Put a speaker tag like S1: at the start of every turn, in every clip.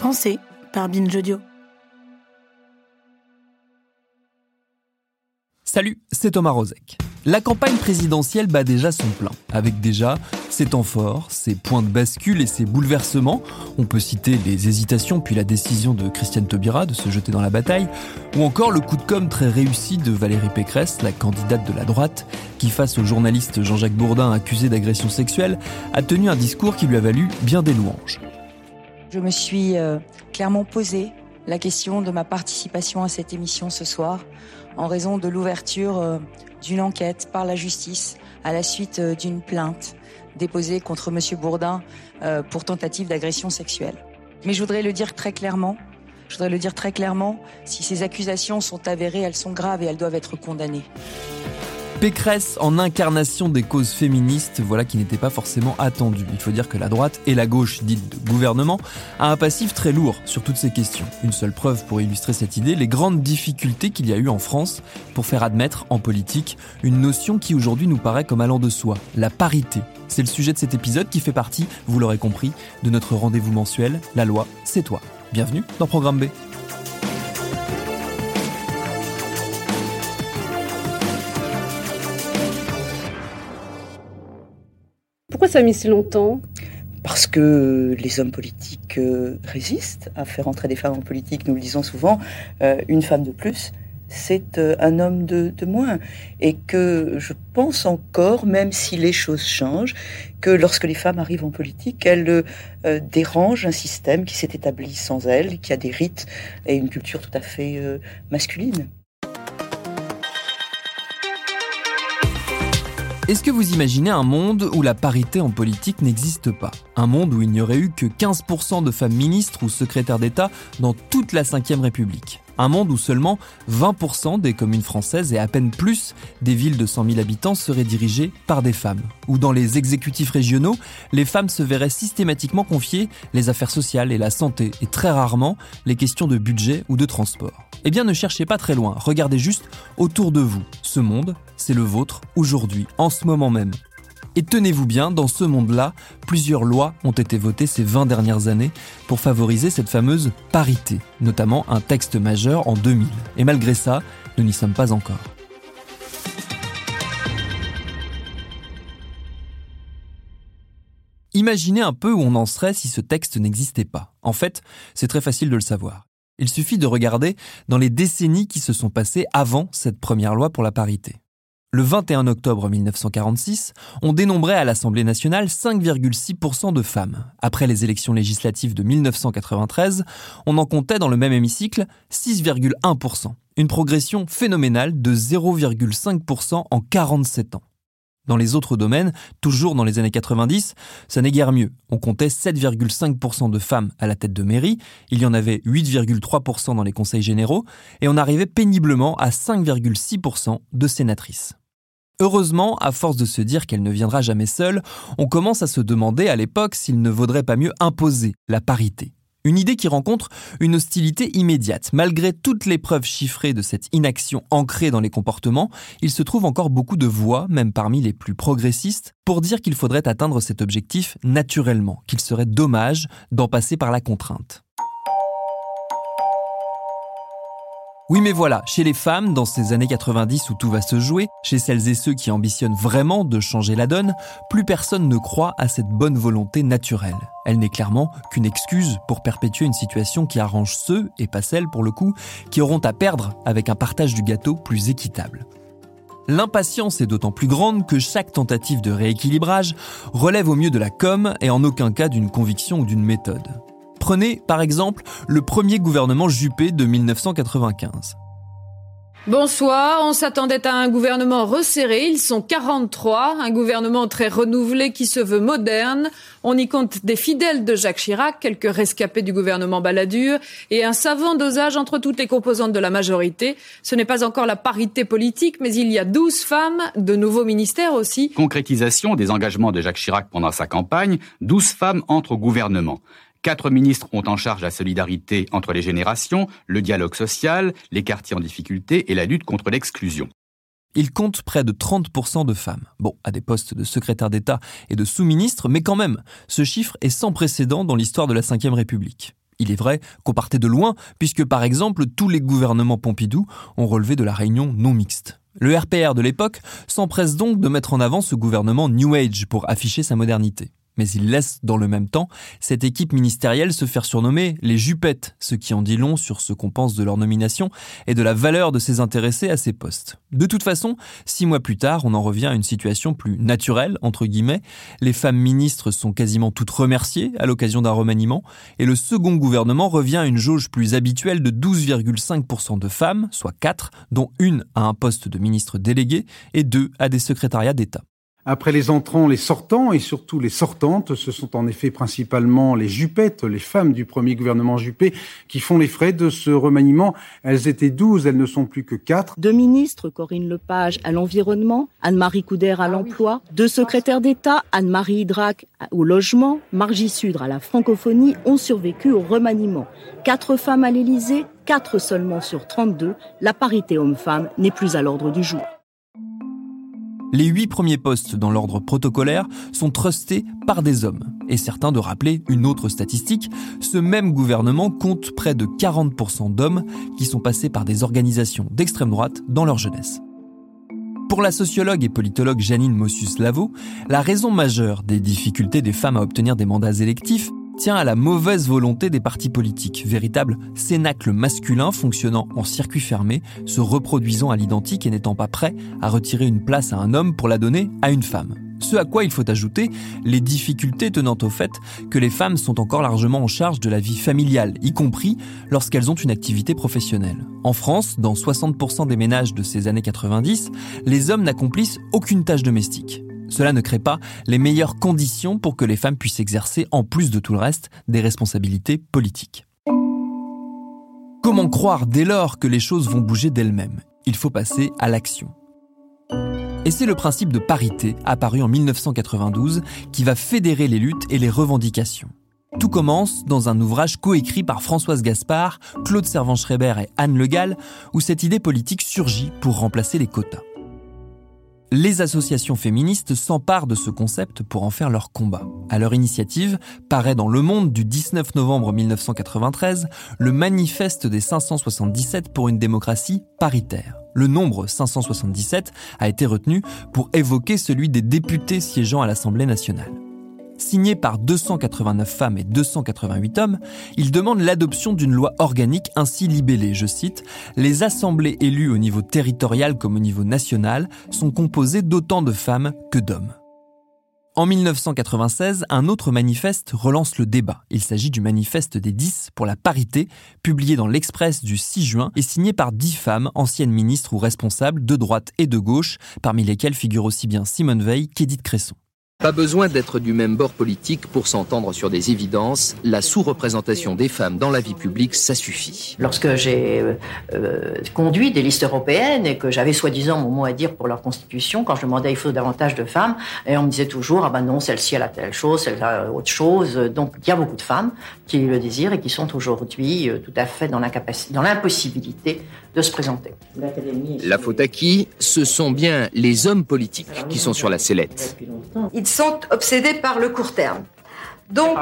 S1: Pensez par Binge Audio.
S2: Salut, c'est Thomas Rozek. La campagne présidentielle bat déjà son plein, avec déjà ses temps forts, ses points de bascule et ses bouleversements. On peut citer les hésitations puis la décision de Christiane Taubira de se jeter dans la bataille, ou encore le coup de com' très réussi de Valérie Pécresse, la candidate de la droite, qui face au journaliste Jean-Jacques Bourdin accusé d'agression sexuelle, a tenu un discours qui lui a valu bien des louanges.
S3: Je me suis euh, clairement posé la question de ma participation à cette émission ce soir en raison de l'ouverture euh, d'une enquête par la justice à la suite euh, d'une plainte déposée contre M. Bourdin pour tentative d'agression sexuelle. Mais je voudrais le dire très clairement, je voudrais le dire très clairement, si ces accusations sont avérées, elles sont graves et elles doivent être condamnées.
S2: Pécresse en incarnation des causes féministes, voilà qui n'était pas forcément attendu. Il faut dire que la droite et la gauche, dite de gouvernement, a un passif très lourd sur toutes ces questions. Une seule preuve pour illustrer cette idée, les grandes difficultés qu'il y a eu en France pour faire admettre en politique une notion qui aujourd'hui nous paraît comme allant de soi, la parité. C'est le sujet de cet épisode qui fait partie, vous l'aurez compris, de notre rendez-vous mensuel, La loi, c'est toi. Bienvenue dans Programme B.
S4: Pourquoi ça a mis si longtemps?
S5: Parce que les hommes politiques euh, résistent à faire entrer des femmes en politique. Nous le disons souvent, euh, une femme de plus, c'est euh, un homme de, de, moins. Et que je pense encore, même si les choses changent, que lorsque les femmes arrivent en politique, elles dérangent un système qui s'est établi sans elles, qui a des rites et une culture tout à fait masculine.
S2: Est-ce que vous imaginez un monde où la parité en politique n'existe pas? Un monde où il n'y aurait eu que 15% de femmes ministres ou secrétaires d'État dans toute la Ve République? Un monde où seulement 20% des communes françaises et à peine plus des villes de 100 000 habitants seraient dirigées par des femmes? Où dans les exécutifs régionaux, les femmes se verraient systématiquement confier les affaires sociales et la santé, et très rarement les questions de budget ou de transport. Eh bien ne cherchez pas très loin, regardez juste autour de vous. Ce monde, c'est le vôtre aujourd'hui, en ce moment même. Et tenez-vous bien, dans ce monde-là, plusieurs lois ont été votées ces 20 dernières années pour favoriser cette fameuse parité, notamment un texte majeur en 2000. Et malgré ça, nous n'y sommes pas encore. Imaginez un peu où on en serait si ce texte n'existait pas. En fait, c'est très facile de le savoir. Il suffit de regarder dans les décennies qui se sont passées avant cette première loi pour la parité. Le 21 octobre 1946, on dénombrait à l'Assemblée nationale 5,6% de femmes. Après les élections législatives de 1993, on en comptait dans le même hémicycle 6,1%. Une progression phénoménale de 0,5% en 47 ans. Dans les autres domaines, toujours dans les années 90, ça n'est guère mieux. On comptait 7,5% de femmes à la tête de mairie, il y en avait 8,3% dans les conseils généraux, et on arrivait péniblement à 5,6% de sénatrices. Heureusement, à force de se dire qu'elle ne viendra jamais seule, on commence à se demander à l'époque s'il ne vaudrait pas mieux imposer la parité. Une idée qui rencontre une hostilité immédiate. Malgré toutes les preuves chiffrées de cette inaction ancrée dans les comportements, il se trouve encore beaucoup de voix, même parmi les plus progressistes, pour dire qu'il faudrait atteindre cet objectif naturellement, qu'il serait dommage d'en passer par la contrainte. Oui mais voilà, chez les femmes, dans ces années 90 où tout va se jouer, chez celles et ceux qui ambitionnent vraiment de changer la donne, plus personne ne croit à cette bonne volonté naturelle. Elle n'est clairement qu'une excuse pour perpétuer une situation qui arrange ceux, et pas celles pour le coup, qui auront à perdre avec un partage du gâteau plus équitable. L'impatience est d'autant plus grande que chaque tentative de rééquilibrage relève au mieux de la com et en aucun cas d'une conviction ou d'une méthode. Prenez par exemple le premier gouvernement Juppé de 1995.
S4: Bonsoir, on s'attendait à un gouvernement resserré, ils sont 43, un gouvernement très renouvelé qui se veut moderne. On y compte des fidèles de Jacques Chirac, quelques rescapés du gouvernement Balladur et un savant dosage entre toutes les composantes de la majorité. Ce n'est pas encore la parité politique, mais il y a 12 femmes, de nouveaux ministères aussi.
S6: Concrétisation des engagements de Jacques Chirac pendant sa campagne, 12 femmes entrent au gouvernement. Quatre ministres ont en charge la solidarité entre les générations, le dialogue social, les quartiers en difficulté et la lutte contre l'exclusion.
S2: Il compte près de 30% de femmes. Bon, à des postes de secrétaire d'État et de sous-ministre, mais quand même, ce chiffre est sans précédent dans l'histoire de la Ve République. Il est vrai qu'on partait de loin, puisque par exemple, tous les gouvernements Pompidou ont relevé de la réunion non mixte. Le RPR de l'époque s'empresse donc de mettre en avant ce gouvernement New Age pour afficher sa modernité mais il laisse dans le même temps cette équipe ministérielle se faire surnommer les Jupettes, ce qui en dit long sur ce qu'on pense de leur nomination et de la valeur de ces intéressés à ces postes. De toute façon, six mois plus tard, on en revient à une situation plus naturelle, entre guillemets. Les femmes ministres sont quasiment toutes remerciées à l'occasion d'un remaniement, et le second gouvernement revient à une jauge plus habituelle de 12,5% de femmes, soit 4, dont une à un poste de ministre délégué et deux à des secrétariats d'État.
S7: Après les entrants, les sortants et surtout les sortantes, ce sont en effet principalement les Jupettes, les femmes du premier gouvernement Juppé, qui font les frais de ce remaniement. Elles étaient douze, elles ne sont plus que quatre.
S8: Deux ministres, Corinne Lepage à l'environnement, Anne-Marie Couder à l'emploi, deux secrétaires d'État, Anne-Marie Hydrac au logement, Margie Sudre à la francophonie, ont survécu au remaniement. Quatre femmes à l'Élysée, quatre seulement sur 32, la parité homme-femme n'est plus à l'ordre du jour.
S2: Les huit premiers postes dans l'ordre protocolaire sont trustés par des hommes. Et certains de rappeler une autre statistique, ce même gouvernement compte près de 40% d'hommes qui sont passés par des organisations d'extrême droite dans leur jeunesse. Pour la sociologue et politologue Janine Mossus-Lavo, la raison majeure des difficultés des femmes à obtenir des mandats électifs tient à la mauvaise volonté des partis politiques, véritable cénacle masculin fonctionnant en circuit fermé, se reproduisant à l'identique et n'étant pas prêt à retirer une place à un homme pour la donner à une femme. Ce à quoi il faut ajouter les difficultés tenant au fait que les femmes sont encore largement en charge de la vie familiale, y compris lorsqu'elles ont une activité professionnelle. En France, dans 60% des ménages de ces années 90, les hommes n'accomplissent aucune tâche domestique. Cela ne crée pas les meilleures conditions pour que les femmes puissent exercer, en plus de tout le reste, des responsabilités politiques. Comment croire dès lors que les choses vont bouger d'elles-mêmes? Il faut passer à l'action. Et c'est le principe de parité, apparu en 1992, qui va fédérer les luttes et les revendications. Tout commence dans un ouvrage coécrit par Françoise Gaspard, Claude Servan-Schreiber et Anne Le Gall, où cette idée politique surgit pour remplacer les quotas les associations féministes s'emparent de ce concept pour en faire leur combat. À leur initiative, paraît dans Le Monde du 19 novembre 1993 le manifeste des 577 pour une démocratie paritaire. Le nombre 577 a été retenu pour évoquer celui des députés siégeant à l'Assemblée nationale signé par 289 femmes et 288 hommes, il demande l'adoption d'une loi organique ainsi libellée, je cite, Les assemblées élues au niveau territorial comme au niveau national sont composées d'autant de femmes que d'hommes. En 1996, un autre manifeste relance le débat. Il s'agit du manifeste des 10 pour la parité, publié dans l'Express du 6 juin et signé par 10 femmes, anciennes ministres ou responsables de droite et de gauche, parmi lesquelles figurent aussi bien Simone Veil qu'Édith Cresson.
S9: Pas besoin d'être du même bord politique pour s'entendre sur des évidences. La sous-représentation des femmes dans la vie publique, ça suffit.
S10: Lorsque j'ai euh, euh, conduit des listes européennes et que j'avais soi-disant mon mot à dire pour leur constitution, quand je demandais il faut davantage de femmes, et on me disait toujours ah ben non celle-ci elle a telle chose, celle a autre chose. Donc il y a beaucoup de femmes qui le désirent et qui sont aujourd'hui euh, tout à fait dans l'impossibilité de se présenter.
S9: La faute à qui? Ce sont bien les hommes politiques qui sont sur la sellette
S11: sont obsédés par le court terme. Donc,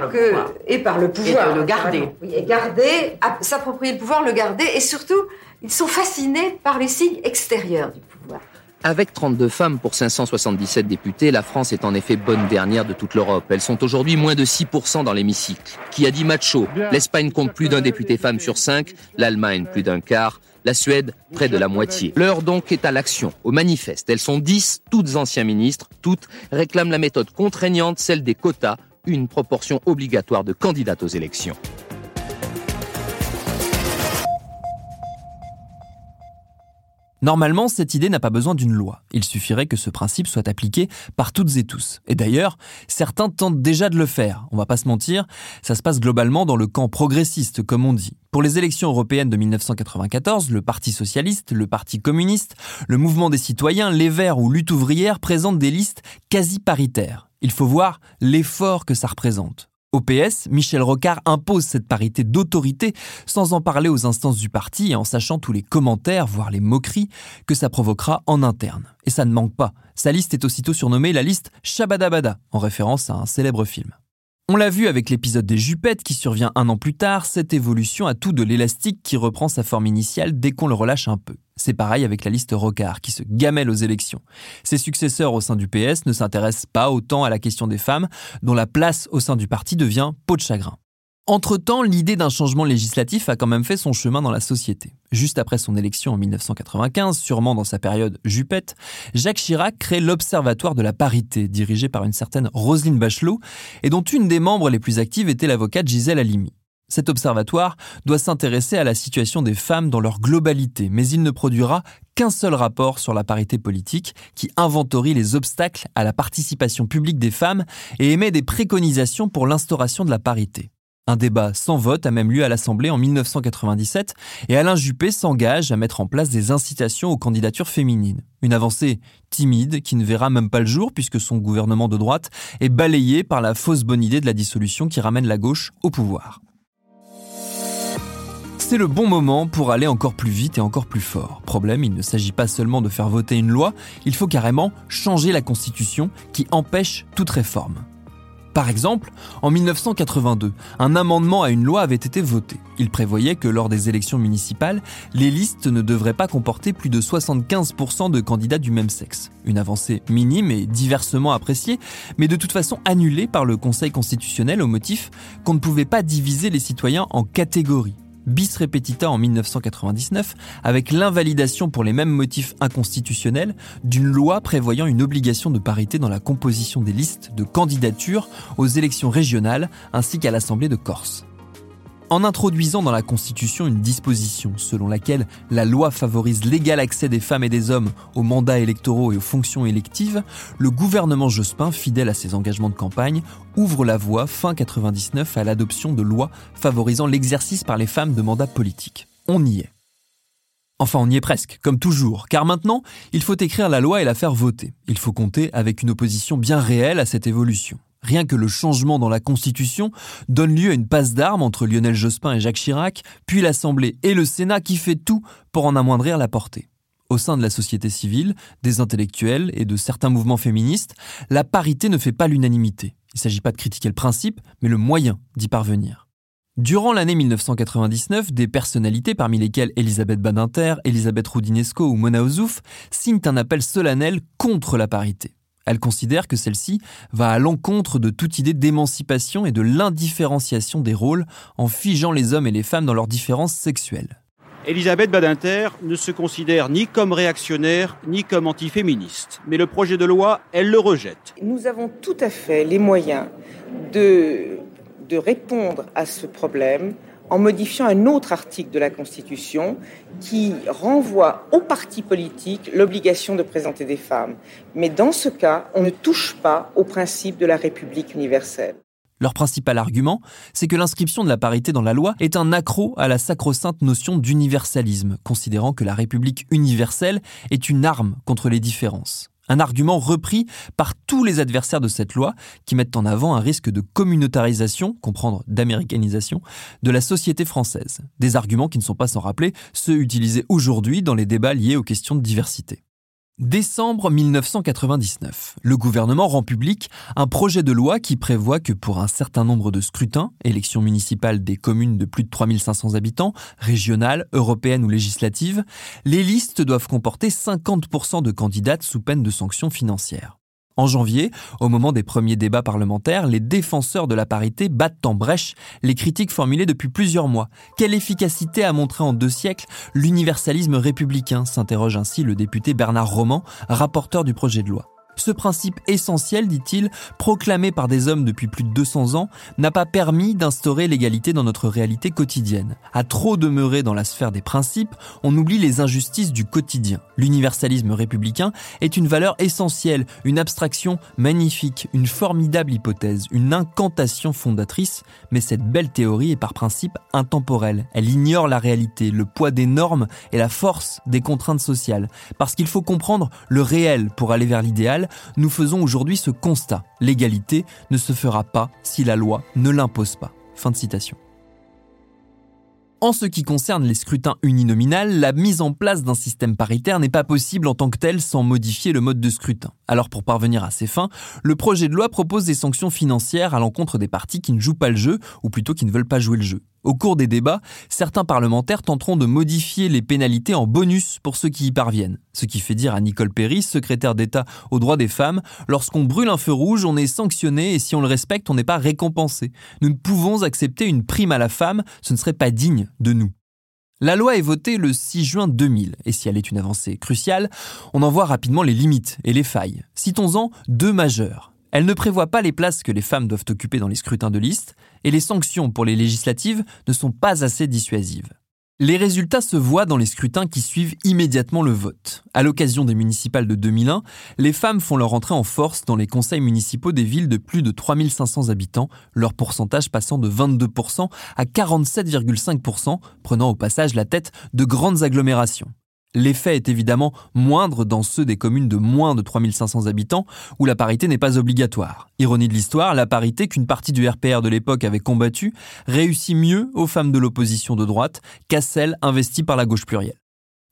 S11: et par le euh, pouvoir.
S10: Et le garder.
S11: et garder, s'approprier le pouvoir, le garder, et surtout, ils sont fascinés par les signes extérieurs du pouvoir.
S9: Avec 32 femmes pour 577 députés, la France est en effet bonne dernière de toute l'Europe. Elles sont aujourd'hui moins de 6% dans l'hémicycle. Qui a dit macho? L'Espagne compte plus d'un député femme sur 5, l'Allemagne plus d'un quart, la Suède près de la moitié. L'heure donc est à l'action, au manifeste. Elles sont 10, toutes anciens ministres, toutes réclament la méthode contraignante, celle des quotas, une proportion obligatoire de candidates aux élections.
S2: Normalement, cette idée n'a pas besoin d'une loi. Il suffirait que ce principe soit appliqué par toutes et tous. Et d'ailleurs, certains tentent déjà de le faire. On va pas se mentir, ça se passe globalement dans le camp progressiste, comme on dit. Pour les élections européennes de 1994, le Parti socialiste, le Parti communiste, le Mouvement des citoyens, les Verts ou Lutte ouvrière présentent des listes quasi paritaires. Il faut voir l'effort que ça représente. Au PS, Michel Rocard impose cette parité d'autorité sans en parler aux instances du parti et en sachant tous les commentaires, voire les moqueries, que ça provoquera en interne. Et ça ne manque pas. Sa liste est aussitôt surnommée la liste Shabadabada, en référence à un célèbre film. On l'a vu avec l'épisode des Jupettes qui survient un an plus tard, cette évolution a tout de l'élastique qui reprend sa forme initiale dès qu'on le relâche un peu. C'est pareil avec la liste Rocard qui se gamelle aux élections. Ses successeurs au sein du PS ne s'intéressent pas autant à la question des femmes, dont la place au sein du parti devient peau de chagrin. Entre-temps, l'idée d'un changement législatif a quand même fait son chemin dans la société. Juste après son élection en 1995, sûrement dans sa période Juppette, Jacques Chirac crée l'Observatoire de la parité, dirigé par une certaine Roselyne Bachelot, et dont une des membres les plus actives était l'avocate Gisèle Halimi. Cet observatoire doit s'intéresser à la situation des femmes dans leur globalité, mais il ne produira qu'un seul rapport sur la parité politique qui inventorie les obstacles à la participation publique des femmes et émet des préconisations pour l'instauration de la parité. Un débat sans vote a même lieu à l'Assemblée en 1997 et Alain Juppé s'engage à mettre en place des incitations aux candidatures féminines. Une avancée timide qui ne verra même pas le jour puisque son gouvernement de droite est balayé par la fausse bonne idée de la dissolution qui ramène la gauche au pouvoir. C'est le bon moment pour aller encore plus vite et encore plus fort. Problème, il ne s'agit pas seulement de faire voter une loi, il faut carrément changer la Constitution qui empêche toute réforme. Par exemple, en 1982, un amendement à une loi avait été voté. Il prévoyait que lors des élections municipales, les listes ne devraient pas comporter plus de 75% de candidats du même sexe. Une avancée minime et diversement appréciée, mais de toute façon annulée par le Conseil constitutionnel au motif qu'on ne pouvait pas diviser les citoyens en catégories bis repetita en 1999 avec l'invalidation pour les mêmes motifs inconstitutionnels d'une loi prévoyant une obligation de parité dans la composition des listes de candidatures aux élections régionales ainsi qu'à l'Assemblée de Corse en introduisant dans la Constitution une disposition selon laquelle la loi favorise l'égal accès des femmes et des hommes aux mandats électoraux et aux fonctions électives, le gouvernement Jospin, fidèle à ses engagements de campagne, ouvre la voie fin 99 à l'adoption de lois favorisant l'exercice par les femmes de mandats politiques. On y est. Enfin, on y est presque, comme toujours, car maintenant, il faut écrire la loi et la faire voter. Il faut compter avec une opposition bien réelle à cette évolution. Rien que le changement dans la Constitution donne lieu à une passe d'armes entre Lionel Jospin et Jacques Chirac, puis l'Assemblée et le Sénat qui fait tout pour en amoindrir la portée. Au sein de la société civile, des intellectuels et de certains mouvements féministes, la parité ne fait pas l'unanimité. Il ne s'agit pas de critiquer le principe, mais le moyen d'y parvenir. Durant l'année 1999, des personnalités, parmi lesquelles Elisabeth Badinter, Elisabeth Roudinesco ou Mona Ozouf, signent un appel solennel contre la parité. Elle considère que celle-ci va à l'encontre de toute idée d'émancipation et de l'indifférenciation des rôles en figeant les hommes et les femmes dans leurs différences sexuelles.
S12: Elisabeth Badinter ne se considère ni comme réactionnaire ni comme antiféministe, mais le projet de loi, elle le rejette.
S13: Nous avons tout à fait les moyens de, de répondre à ce problème en modifiant un autre article de la Constitution qui renvoie aux partis politiques l'obligation de présenter des femmes. Mais dans ce cas, on ne touche pas au principe de la République universelle.
S2: Leur principal argument, c'est que l'inscription de la parité dans la loi est un accroc à la sacro-sainte notion d'universalisme, considérant que la République universelle est une arme contre les différences. Un argument repris par tous les adversaires de cette loi qui mettent en avant un risque de communautarisation, comprendre d'américanisation, de la société française. Des arguments qui ne sont pas sans rappeler ceux utilisés aujourd'hui dans les débats liés aux questions de diversité. Décembre 1999, le gouvernement rend public un projet de loi qui prévoit que pour un certain nombre de scrutins, élections municipales des communes de plus de 3500 habitants, régionales, européennes ou législatives, les listes doivent comporter 50% de candidates sous peine de sanctions financières. En janvier, au moment des premiers débats parlementaires, les défenseurs de la parité battent en brèche les critiques formulées depuis plusieurs mois. Quelle efficacité a montré en deux siècles l'universalisme républicain s'interroge ainsi le député Bernard Roman, rapporteur du projet de loi. Ce principe essentiel, dit-il, proclamé par des hommes depuis plus de 200 ans, n'a pas permis d'instaurer l'égalité dans notre réalité quotidienne. À trop demeurer dans la sphère des principes, on oublie les injustices du quotidien. L'universalisme républicain est une valeur essentielle, une abstraction magnifique, une formidable hypothèse, une incantation fondatrice, mais cette belle théorie est par principe intemporelle. Elle ignore la réalité, le poids des normes et la force des contraintes sociales. Parce qu'il faut comprendre le réel pour aller vers l'idéal, nous faisons aujourd'hui ce constat. L'égalité ne se fera pas si la loi ne l'impose pas. En ce qui concerne les scrutins uninominales, la mise en place d'un système paritaire n'est pas possible en tant que tel sans modifier le mode de scrutin. Alors pour parvenir à ces fins, le projet de loi propose des sanctions financières à l'encontre des partis qui ne jouent pas le jeu, ou plutôt qui ne veulent pas jouer le jeu. Au cours des débats, certains parlementaires tenteront de modifier les pénalités en bonus pour ceux qui y parviennent. Ce qui fait dire à Nicole Perry, secrétaire d'État aux droits des femmes, lorsqu'on brûle un feu rouge, on est sanctionné et si on le respecte, on n'est pas récompensé. Nous ne pouvons accepter une prime à la femme, ce ne serait pas digne de nous. La loi est votée le 6 juin 2000, et si elle est une avancée cruciale, on en voit rapidement les limites et les failles. Citons-en deux majeures. Elle ne prévoit pas les places que les femmes doivent occuper dans les scrutins de liste, et les sanctions pour les législatives ne sont pas assez dissuasives. Les résultats se voient dans les scrutins qui suivent immédiatement le vote. À l'occasion des municipales de 2001, les femmes font leur entrée en force dans les conseils municipaux des villes de plus de 3500 habitants, leur pourcentage passant de 22% à 47,5%, prenant au passage la tête de grandes agglomérations. L'effet est évidemment moindre dans ceux des communes de moins de 3500 habitants où la parité n'est pas obligatoire. Ironie de l'histoire, la parité qu'une partie du RPR de l'époque avait combattue réussit mieux aux femmes de l'opposition de droite qu'à celles investies par la gauche plurielle.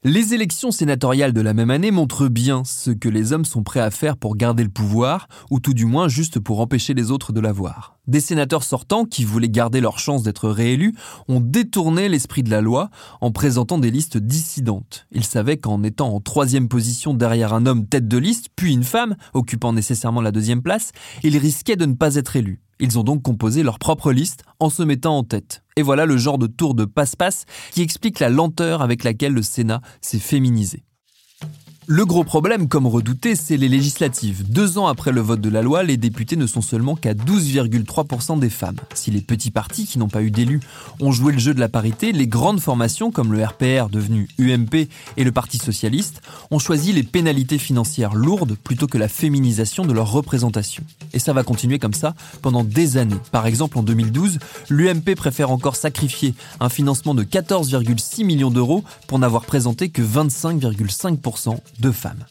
S2: Les élections sénatoriales de la même année montrent bien ce que les hommes sont prêts à faire pour garder le pouvoir, ou tout du moins juste pour empêcher les autres de l'avoir. Des sénateurs sortants, qui voulaient garder leur chance d'être réélus, ont détourné l'esprit de la loi en présentant des listes dissidentes. Ils savaient qu'en étant en troisième position derrière un homme tête de liste, puis une femme, occupant nécessairement la deuxième place, ils risquaient de ne pas être élus. Ils ont donc composé leur propre liste en se mettant en tête. Et voilà le genre de tour de passe-passe qui explique la lenteur avec laquelle le Sénat s'est féminisé. Le gros problème, comme redouté, c'est les législatives. Deux ans après le vote de la loi, les députés ne sont seulement qu'à 12,3% des femmes. Si les petits partis qui n'ont pas eu d'élus ont joué le jeu de la parité, les grandes formations comme le RPR devenu UMP et le Parti socialiste ont choisi les pénalités financières lourdes plutôt que la féminisation de leur représentation. Et ça va continuer comme ça pendant des années. Par exemple, en 2012, l'UMP préfère encore sacrifier un financement de 14,6 millions d'euros pour n'avoir présenté que 25,5% femmes.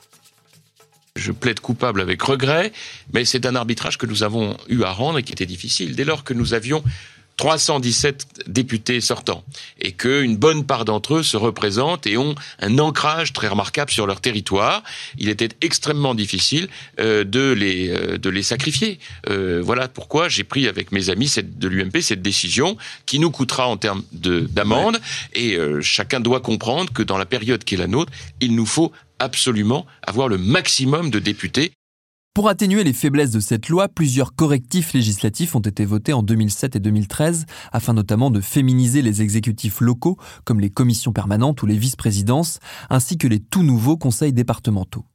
S14: Je plaide coupable avec regret, mais c'est un arbitrage que nous avons eu à rendre et qui était difficile. Dès lors que nous avions 317 députés sortants et qu'une bonne part d'entre eux se représentent et ont un ancrage très remarquable sur leur territoire. Il était extrêmement difficile euh, de les euh, de les sacrifier. Euh, voilà pourquoi j'ai pris avec mes amis cette, de l'UMP cette décision qui nous coûtera en termes d'amende et chacun doit comprendre que dans la période qui est la nôtre, il nous faut absolument avoir le maximum de députés.
S2: Pour atténuer les faiblesses de cette loi, plusieurs correctifs législatifs ont été votés en 2007 et 2013, afin notamment de féminiser les exécutifs locaux, comme les commissions permanentes ou les vice-présidences, ainsi que les tout nouveaux conseils départementaux.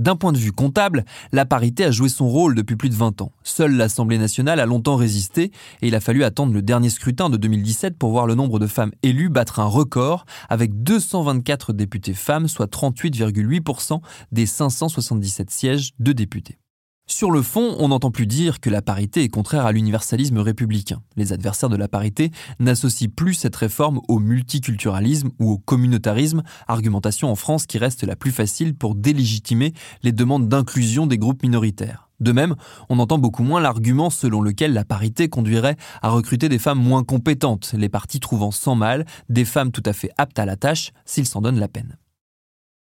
S2: D'un point de vue comptable, la parité a joué son rôle depuis plus de 20 ans. Seule l'Assemblée nationale a longtemps résisté et il a fallu attendre le dernier scrutin de 2017 pour voir le nombre de femmes élues battre un record avec 224 députés femmes, soit 38,8% des 577 sièges de députés. Sur le fond, on n'entend plus dire que la parité est contraire à l'universalisme républicain. Les adversaires de la parité n'associent plus cette réforme au multiculturalisme ou au communautarisme, argumentation en France qui reste la plus facile pour délégitimer les demandes d'inclusion des groupes minoritaires. De même, on entend beaucoup moins l'argument selon lequel la parité conduirait à recruter des femmes moins compétentes, les partis trouvant sans mal des femmes tout à fait aptes à la tâche s'ils s'en donnent la peine.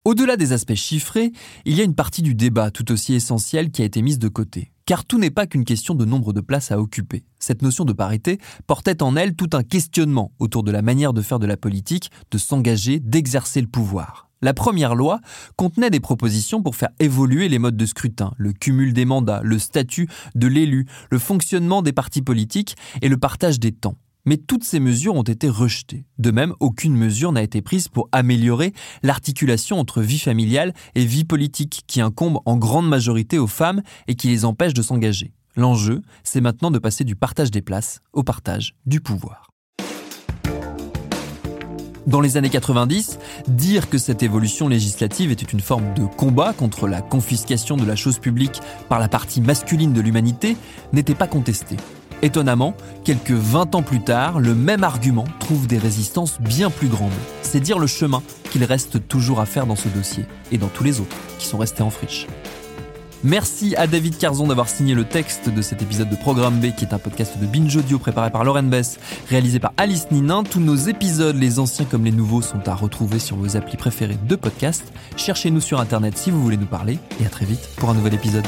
S2: Au-delà des aspects chiffrés, il y a une partie du débat tout aussi essentielle qui a été mise de côté. Car tout n'est pas qu'une question de nombre de places à occuper. Cette notion de parité portait en elle tout un questionnement autour de la manière de faire de la politique, de s'engager, d'exercer le pouvoir. La première loi contenait des propositions pour faire évoluer les modes de scrutin, le cumul des mandats, le statut de l'élu, le fonctionnement des partis politiques et le partage des temps. Mais toutes ces mesures ont été rejetées. De même, aucune mesure n'a été prise pour améliorer l'articulation entre vie familiale et vie politique qui incombe en grande majorité aux femmes et qui les empêche de s'engager. L'enjeu, c'est maintenant de passer du partage des places au partage du pouvoir. Dans les années 90, dire que cette évolution législative était une forme de combat contre la confiscation de la chose publique par la partie masculine de l'humanité n'était pas contesté. Étonnamment, quelques 20 ans plus tard, le même argument trouve des résistances bien plus grandes. C'est dire le chemin qu'il reste toujours à faire dans ce dossier, et dans tous les autres qui sont restés en friche. Merci à David Carzon d'avoir signé le texte de cet épisode de Programme B, qui est un podcast de Binge Audio préparé par Lauren Bess, réalisé par Alice Ninin. Tous nos épisodes, les anciens comme les nouveaux, sont à retrouver sur vos applis préférés de podcast. Cherchez-nous sur Internet si vous voulez nous parler, et à très vite pour un nouvel épisode.